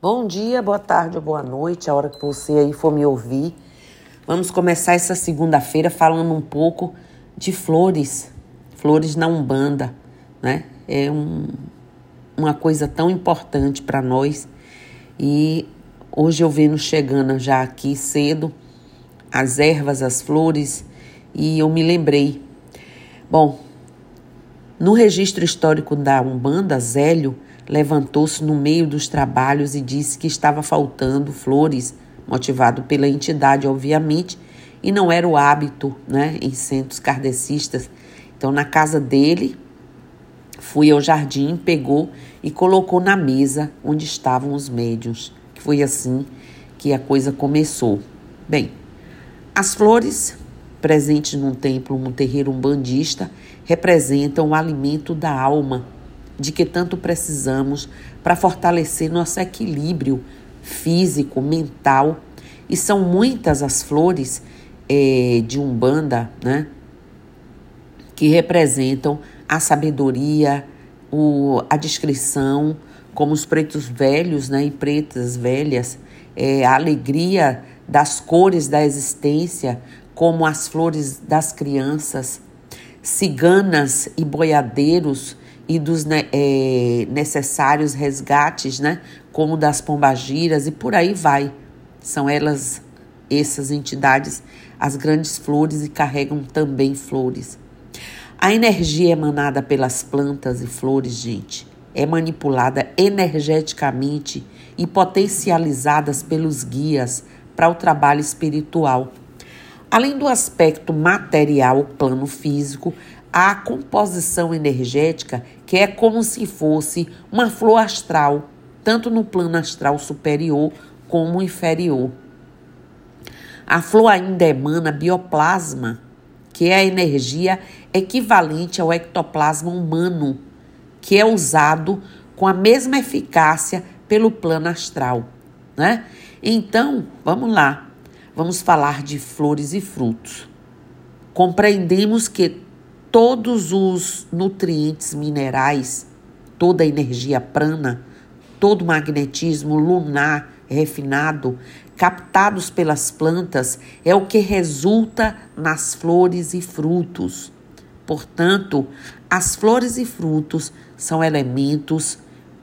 Bom dia, boa tarde ou boa noite, a hora que você aí for me ouvir. Vamos começar essa segunda-feira falando um pouco de flores, flores na Umbanda, né? É um, uma coisa tão importante para nós e hoje eu venho chegando já aqui cedo as ervas, as flores e eu me lembrei. Bom, no registro histórico da Umbanda, Zélio levantou-se no meio dos trabalhos e disse que estava faltando flores, motivado pela entidade, obviamente, e não era o hábito né, em centros kardecistas. Então, na casa dele, fui ao jardim, pegou e colocou na mesa onde estavam os médiuns. Foi assim que a coisa começou. Bem, as flores presentes num templo, num terreiro umbandista, representam o alimento da alma, de que tanto precisamos para fortalecer nosso equilíbrio físico, mental. E são muitas as flores é, de Umbanda, né? Que representam a sabedoria, o, a discrição, como os pretos velhos né, e pretas velhas, é, a alegria das cores da existência, como as flores das crianças, ciganas e boiadeiros e dos né, é, necessários resgates, né, como das pombagiras e por aí vai. São elas, essas entidades, as grandes flores e carregam também flores. A energia emanada pelas plantas e flores, gente, é manipulada energeticamente e potencializadas pelos guias para o trabalho espiritual Além do aspecto material, plano físico, a composição energética, que é como se fosse uma flor astral, tanto no plano astral superior como inferior. A flor ainda emana bioplasma, que é a energia equivalente ao ectoplasma humano, que é usado com a mesma eficácia pelo plano astral, né? Então, vamos lá vamos falar de flores e frutos. Compreendemos que todos os nutrientes minerais, toda a energia prana, todo o magnetismo lunar refinado, captados pelas plantas, é o que resulta nas flores e frutos. Portanto, as flores e frutos são elementos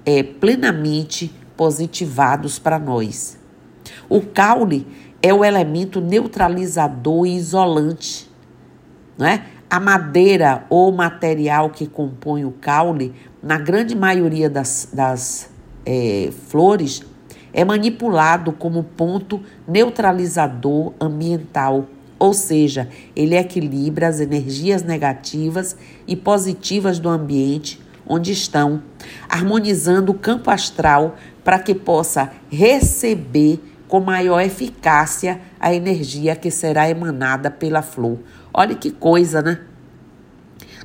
é, plenamente positivados para nós. O caule é o elemento neutralizador e isolante. Não é? A madeira ou material que compõe o caule, na grande maioria das, das é, flores, é manipulado como ponto neutralizador ambiental, ou seja, ele equilibra as energias negativas e positivas do ambiente onde estão, harmonizando o campo astral para que possa receber com maior eficácia a energia que será emanada pela flor. Olha que coisa, né?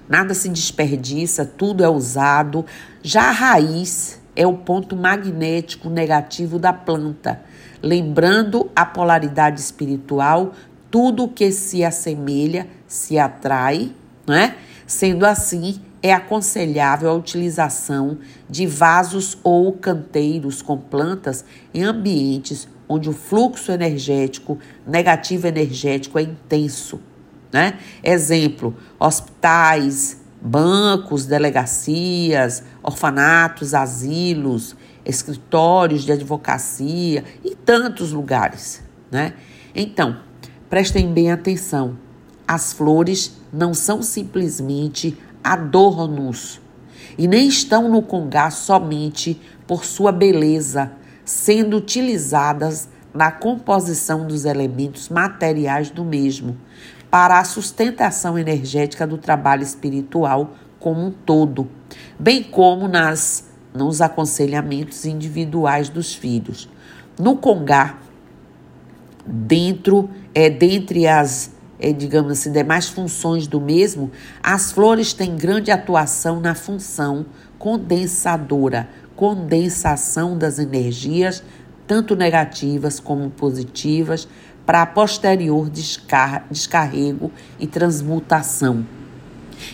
Nada se desperdiça, tudo é usado. Já a raiz é o ponto magnético negativo da planta. Lembrando a polaridade espiritual, tudo que se assemelha se atrai, não é? Sendo assim, é aconselhável a utilização de vasos ou canteiros com plantas em ambientes onde o fluxo energético, negativo energético é intenso. Né? Exemplo: hospitais, bancos, delegacias, orfanatos, asilos, escritórios de advocacia e tantos lugares. Né? Então, prestem bem atenção: as flores não são simplesmente adornos e nem estão no congá somente por sua beleza sendo utilizadas na composição dos elementos materiais do mesmo, para a sustentação energética do trabalho espiritual como um todo, bem como nas nos aconselhamentos individuais dos filhos. No Congá, dentro é dentre as é, digamos assim, demais funções do mesmo, as flores têm grande atuação na função condensadora, condensação das energias, tanto negativas como positivas, para posterior descar descarrego e transmutação.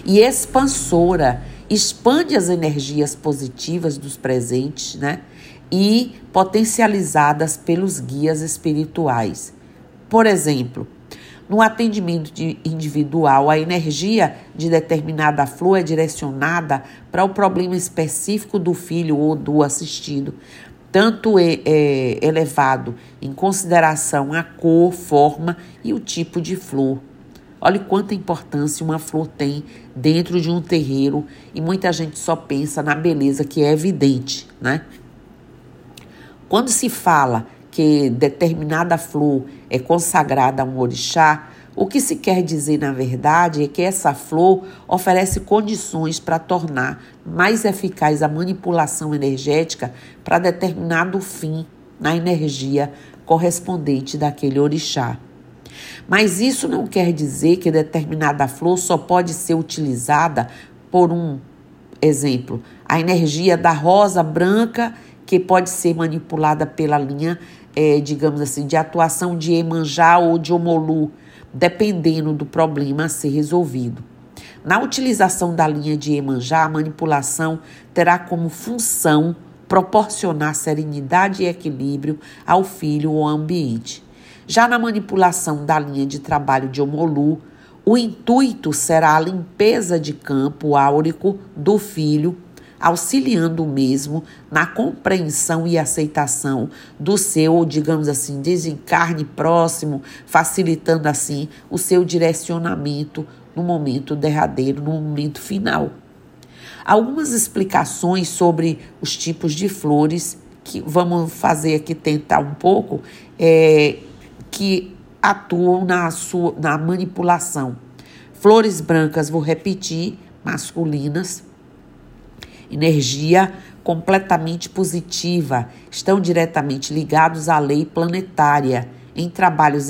E expansora, expande as energias positivas dos presentes, né? e potencializadas pelos guias espirituais. Por exemplo, no atendimento individual, a energia de determinada flor é direcionada para o problema específico do filho ou do assistido, tanto é, é elevado em consideração a cor, forma e o tipo de flor. Olha quanta importância uma flor tem dentro de um terreiro e muita gente só pensa na beleza que é evidente, né? Quando se fala que determinada flor é consagrada a um orixá, o que se quer dizer, na verdade, é que essa flor oferece condições para tornar mais eficaz a manipulação energética para determinado fim na energia correspondente daquele orixá. Mas isso não quer dizer que determinada flor só pode ser utilizada por um exemplo, a energia da rosa branca que pode ser manipulada pela linha, é, digamos assim, de atuação de Emanjá ou de Omolu, dependendo do problema a ser resolvido. Na utilização da linha de Emanjá, a manipulação terá como função proporcionar serenidade e equilíbrio ao filho ou ao ambiente. Já na manipulação da linha de trabalho de Omolu, o intuito será a limpeza de campo áurico do filho auxiliando o mesmo na compreensão e aceitação do seu, digamos assim, desencarne próximo, facilitando assim o seu direcionamento no momento derradeiro, no momento final. Algumas explicações sobre os tipos de flores que vamos fazer aqui tentar um pouco é, que atuam na sua na manipulação. Flores brancas, vou repetir, masculinas, energia completamente positiva, estão diretamente ligados à lei planetária. Em trabalhos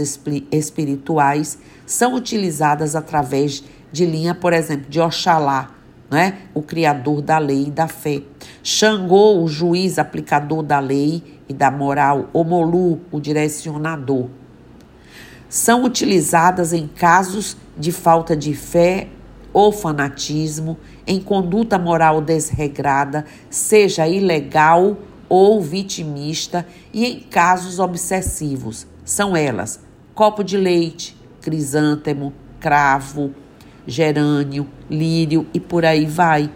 espirituais, são utilizadas através de linha, por exemplo, de Oxalá, né? o criador da lei e da fé. Xangô, o juiz aplicador da lei e da moral. Omolu, o direcionador. São utilizadas em casos de falta de fé ou fanatismo, em conduta moral desregrada, seja ilegal ou vitimista, e em casos obsessivos. São elas: copo de leite, crisântemo, cravo, gerânio, lírio e por aí vai.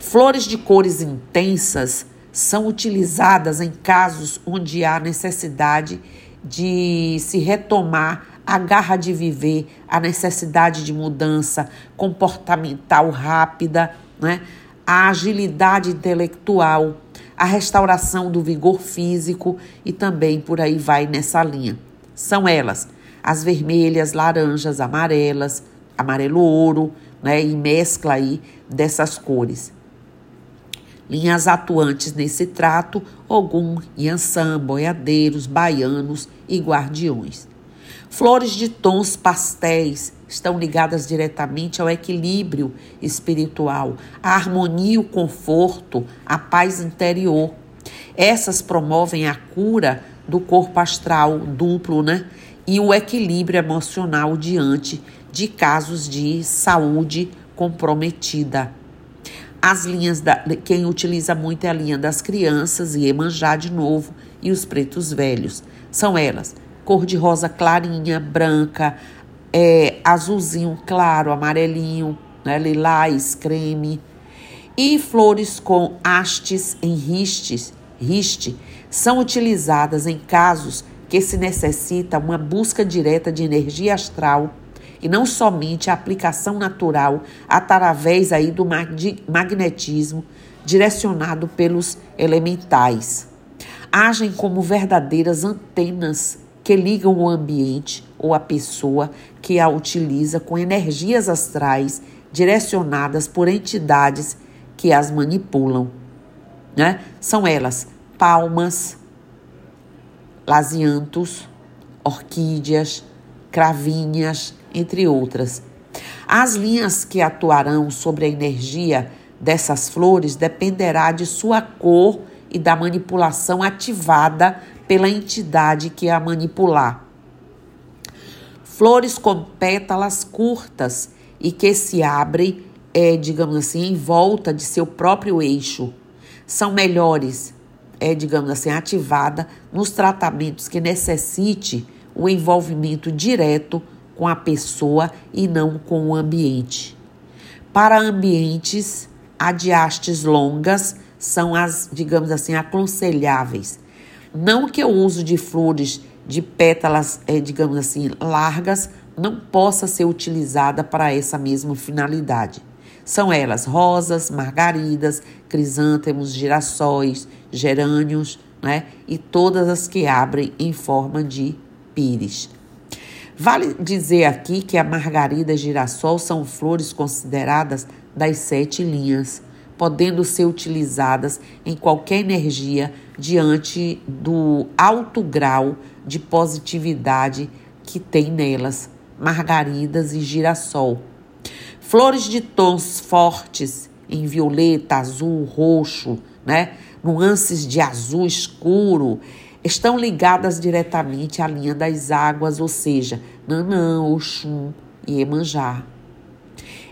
Flores de cores intensas são utilizadas em casos onde há necessidade de se retomar a garra de viver, a necessidade de mudança comportamental rápida, né? a agilidade intelectual, a restauração do vigor físico e também por aí vai nessa linha. São elas as vermelhas, laranjas, amarelas, amarelo ouro, né? E mescla aí dessas cores. Linhas atuantes nesse trato: Ogum, Yansan, boiadeiros, baianos e guardiões. Flores de tons pastéis estão ligadas diretamente ao equilíbrio espiritual, à harmonia, o conforto, a paz interior. Essas promovem a cura do corpo astral duplo, né? E o equilíbrio emocional diante de casos de saúde comprometida. As linhas da quem utiliza muito é a linha das crianças e Emanjá de novo e os pretos velhos. São elas: cor de rosa clarinha, branca, é, azulzinho claro, amarelinho, né, lilás, creme. E flores com hastes em ristes, riste são utilizadas em casos que se necessita uma busca direta de energia astral e não somente a aplicação natural através aí do magnetismo direcionado pelos elementais. Agem como verdadeiras antenas que ligam o ambiente ou a pessoa que a utiliza com energias astrais direcionadas por entidades que as manipulam. Né? São elas palmas, laziantos, orquídeas, cravinhas, entre outras. As linhas que atuarão sobre a energia dessas flores dependerá de sua cor e da manipulação ativada pela entidade que a manipular. Flores com pétalas curtas e que se abrem, é, digamos assim, em volta de seu próprio eixo. São melhores é, digamos assim, ativada nos tratamentos que necessite o envolvimento direto com a pessoa e não com o ambiente. Para ambientes, adiastes longas são as, digamos assim, aconselháveis. Não que o uso de flores de pétalas, é, digamos assim, largas não possa ser utilizada para essa mesma finalidade. São elas rosas, margaridas, crisântemos, girassóis, gerânios, né? E todas as que abrem em forma de pires. Vale dizer aqui que a margarida e girassol são flores consideradas das sete linhas, podendo ser utilizadas em qualquer energia diante do alto grau de positividade que tem nelas, margaridas e girassol. Flores de tons fortes em violeta, azul, roxo, né? Nuances de azul escuro estão ligadas diretamente à linha das águas, ou seja, Nanã, Oxum e Emanjá.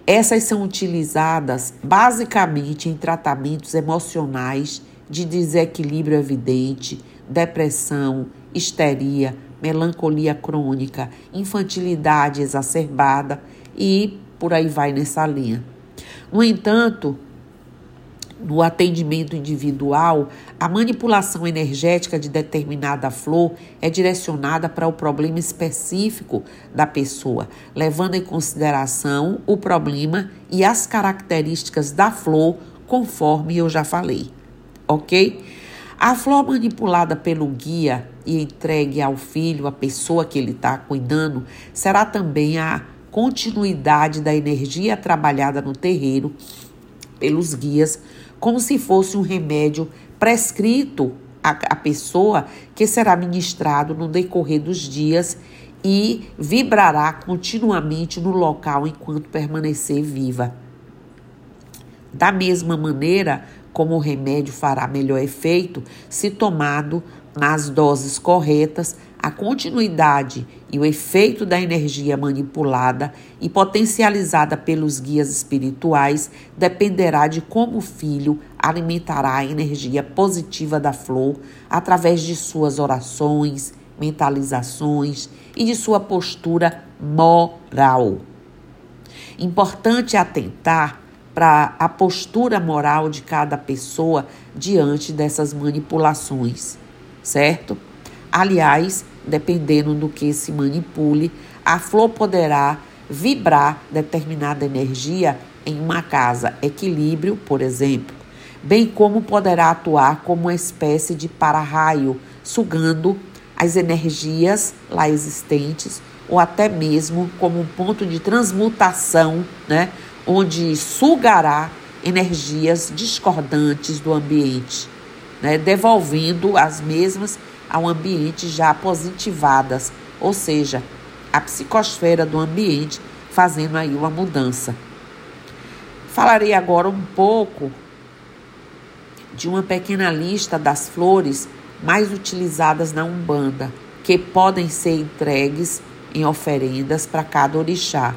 Essas são utilizadas basicamente em tratamentos emocionais de desequilíbrio evidente, depressão, histeria, melancolia crônica, infantilidade exacerbada e por aí vai nessa linha. No entanto, no atendimento individual, a manipulação energética de determinada flor é direcionada para o problema específico da pessoa, levando em consideração o problema e as características da flor, conforme eu já falei. Ok? A flor manipulada pelo guia e entregue ao filho, a pessoa que ele está cuidando, será também a continuidade da energia trabalhada no terreiro pelos guias como se fosse um remédio prescrito à, à pessoa que será ministrado no decorrer dos dias e vibrará continuamente no local enquanto permanecer viva. Da mesma maneira como o remédio fará melhor efeito se tomado nas doses corretas, a continuidade e o efeito da energia manipulada e potencializada pelos guias espirituais dependerá de como o filho alimentará a energia positiva da flor através de suas orações, mentalizações e de sua postura moral. Importante atentar para a postura moral de cada pessoa diante dessas manipulações, certo? Aliás, dependendo do que se manipule, a flor poderá vibrar determinada energia em uma casa. Equilíbrio, por exemplo, bem como poderá atuar como uma espécie de para-raio, sugando as energias lá existentes ou até mesmo como um ponto de transmutação, né, onde sugará energias discordantes do ambiente, né, devolvendo as mesmas ao ambiente já positivadas, ou seja, a psicosfera do ambiente, fazendo aí uma mudança. Falarei agora um pouco de uma pequena lista das flores mais utilizadas na Umbanda, que podem ser entregues em oferendas para cada orixá.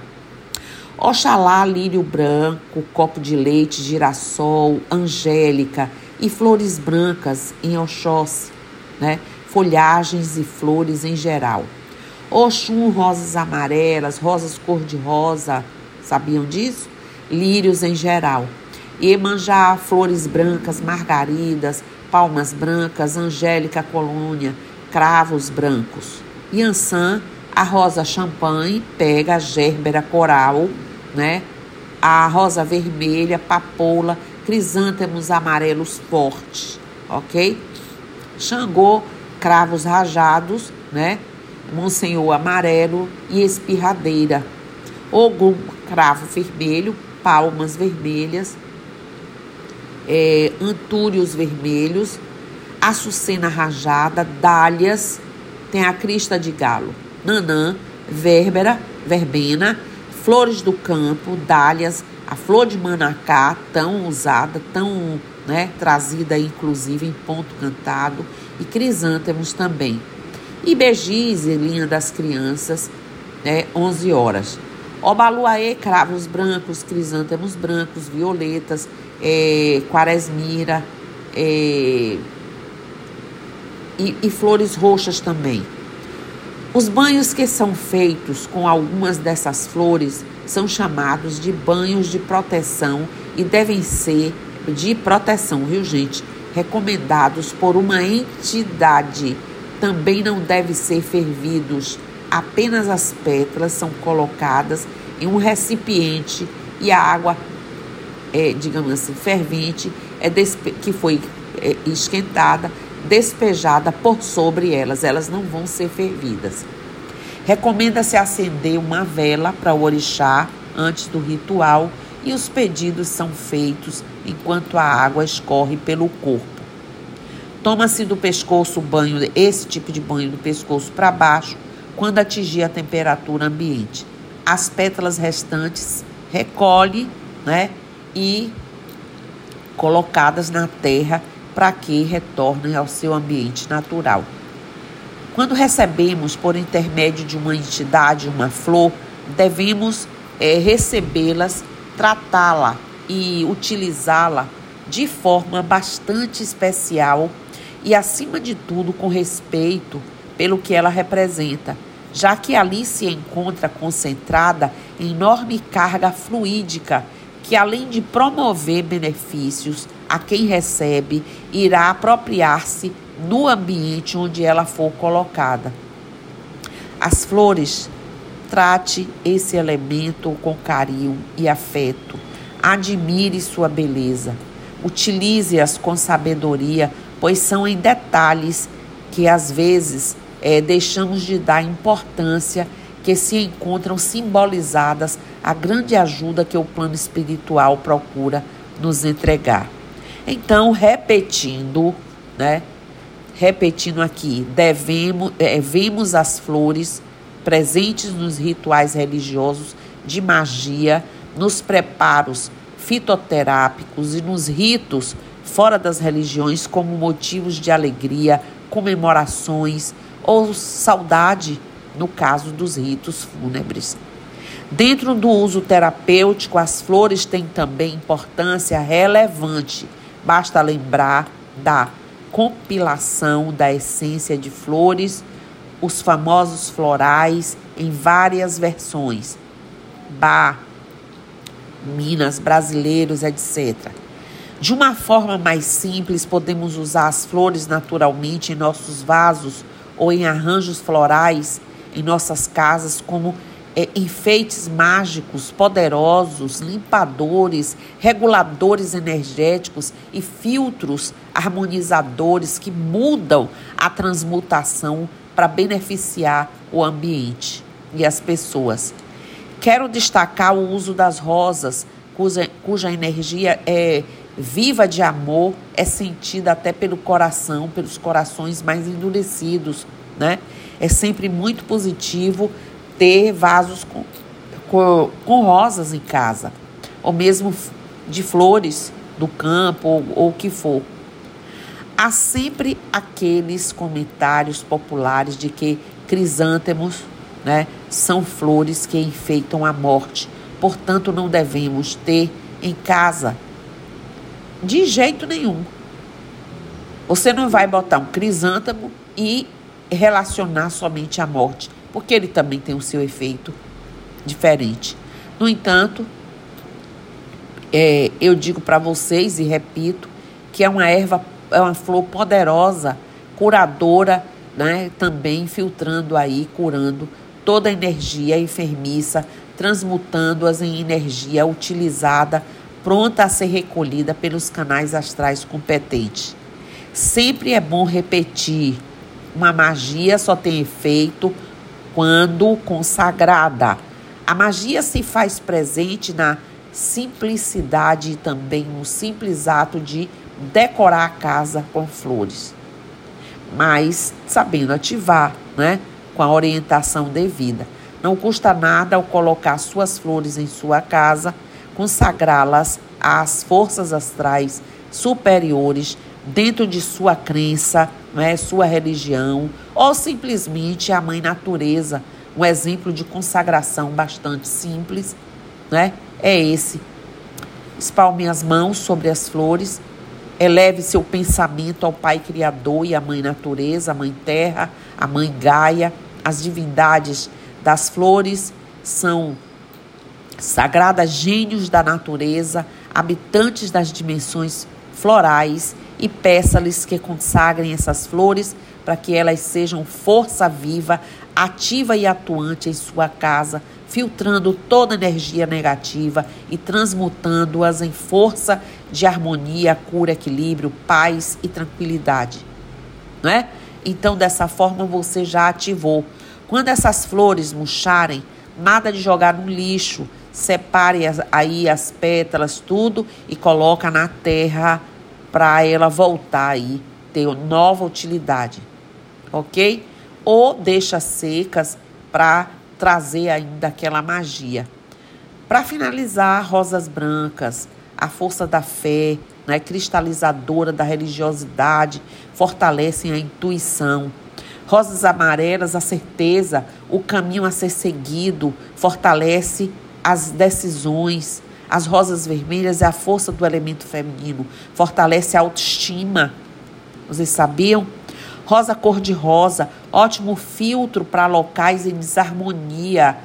Oxalá, lírio branco, copo de leite, girassol, angélica e flores brancas em Oxóssi, né? folhagens e flores em geral. Oxum, rosas amarelas, rosas cor-de-rosa, sabiam disso? Lírios em geral. Iemanjá, flores brancas, margaridas, palmas brancas, angélica colônia, cravos brancos. Yansan, a rosa champanhe, pega a gérbera coral, né? A rosa vermelha, papoula, crisântemos amarelos fortes, ok? Xangô, cravos rajados, né? Monsenhor amarelo e espirradeira. Ogum, cravo vermelho, palmas vermelhas, é, antúrios vermelhos, açucena rajada, dálias, tem a crista de galo, nanã, vérbera, verbena, flores do campo, dálias, a flor de manacá, tão usada, tão né, trazida inclusive em ponto cantado, e crisântemos também. E Begis, linha das crianças, né, 11 horas. Obaluaê, cravos brancos, crisântemos brancos, violetas, é, quaresmira, é, e, e flores roxas também. Os banhos que são feitos com algumas dessas flores são chamados de banhos de proteção e devem ser de proteção, viu, gente? Recomendados por uma entidade. Também não devem ser fervidos. Apenas as pétalas são colocadas em um recipiente e a água, é, digamos assim, fervente, é que foi é, esquentada, despejada por sobre elas. Elas não vão ser fervidas. Recomenda-se acender uma vela para o orixá antes do ritual e os pedidos são feitos enquanto a água escorre pelo corpo. Toma-se do pescoço banho, esse tipo de banho do pescoço para baixo, quando atingir a temperatura ambiente. As pétalas restantes recolhe, né, e colocadas na terra para que retornem ao seu ambiente natural. Quando recebemos por intermédio de uma entidade uma flor, devemos é, recebê-las, tratá-la e utilizá-la de forma bastante especial e, acima de tudo, com respeito pelo que ela representa, já que ali se encontra concentrada enorme carga fluídica que, além de promover benefícios a quem recebe, irá apropriar-se no ambiente onde ela for colocada. As flores, trate esse elemento com carinho e afeto. Admire sua beleza. Utilize-as com sabedoria, pois são em detalhes que às vezes é, deixamos de dar importância que se encontram simbolizadas a grande ajuda que o plano espiritual procura nos entregar. Então, repetindo, né? Repetindo aqui, devemos, é, vemos as flores presentes nos rituais religiosos de magia, nos preparos fitoterápicos e nos ritos fora das religiões como motivos de alegria, comemorações ou saudade, no caso dos ritos fúnebres. Dentro do uso terapêutico, as flores têm também importância relevante. Basta lembrar da compilação da essência de flores, os famosos florais em várias versões, bar, minas, brasileiros, etc. De uma forma mais simples, podemos usar as flores naturalmente em nossos vasos ou em arranjos florais em nossas casas como é, enfeites mágicos poderosos, limpadores, reguladores energéticos e filtros harmonizadores que mudam a transmutação para beneficiar o ambiente e as pessoas. Quero destacar o uso das rosas, cuja, cuja energia é viva de amor, é sentida até pelo coração, pelos corações mais endurecidos, né? É sempre muito positivo ter vasos com, com, com rosas em casa, ou mesmo de flores do campo, ou o que for. Há sempre aqueles comentários populares de que crisântemos né, são flores que enfeitam a morte, portanto não devemos ter em casa de jeito nenhum. Você não vai botar um crisântemo e relacionar somente à morte porque ele também tem o seu efeito diferente. No entanto, é, eu digo para vocês e repito que é uma erva, é uma flor poderosa, curadora, né? Também filtrando aí, curando toda a energia enfermiça, transmutando-as em energia utilizada, pronta a ser recolhida pelos canais astrais competentes. Sempre é bom repetir: uma magia só tem efeito quando consagrada. A magia se faz presente na simplicidade e também no simples ato de decorar a casa com flores, mas sabendo ativar, né, com a orientação devida. Não custa nada ao colocar suas flores em sua casa, consagrá-las às forças astrais superiores dentro de sua crença, né, sua religião, ou simplesmente a mãe natureza. Um exemplo de consagração bastante simples, né? É esse. Espalme as mãos sobre as flores Eleve seu pensamento ao Pai Criador e à Mãe Natureza, a Mãe Terra, a Mãe Gaia. As divindades das flores são sagradas gênios da natureza, habitantes das dimensões florais, e peça-lhes que consagrem essas flores para que elas sejam força viva, ativa e atuante em sua casa, filtrando toda energia negativa e transmutando-as em força de harmonia, cura, equilíbrio, paz e tranquilidade. Não é? Então, dessa forma, você já ativou. Quando essas flores murcharem, nada de jogar no lixo. Separe aí as pétalas, tudo e coloca na terra para ela voltar aí, ter nova utilidade. Ok? Ou deixa secas para trazer ainda aquela magia. Para finalizar, rosas brancas, a força da fé, né, cristalizadora da religiosidade, fortalecem a intuição. Rosas amarelas, a certeza, o caminho a ser seguido, fortalece as decisões. As rosas vermelhas é a força do elemento feminino, fortalece a autoestima. Vocês sabiam? Rosa cor-de-rosa, ótimo filtro para locais em desarmonia,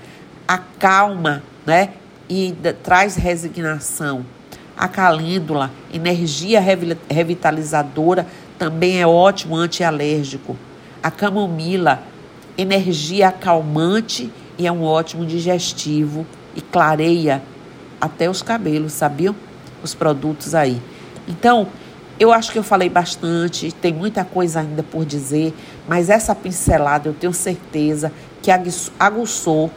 acalma, né? E traz resignação. A calêndula, energia revitalizadora, também é ótimo antialérgico. A camomila, energia acalmante e é um ótimo digestivo e clareia até os cabelos, sabiam? Os produtos aí. Então, eu acho que eu falei bastante, tem muita coisa ainda por dizer, mas essa pincelada eu tenho certeza que aguçou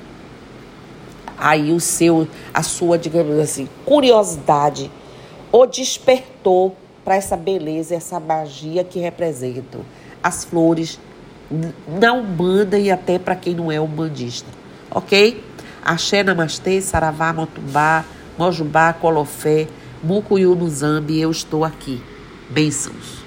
aí o seu, a sua, digamos assim, curiosidade ou despertou para essa beleza, essa magia que representam as flores na Umbanda e até para quem não é umbandista, ok? Axé, Namastê, Saravá, Motumbá, Mojubá, Colofé, Mucuyu Zambi, eu estou aqui. Bênçãos.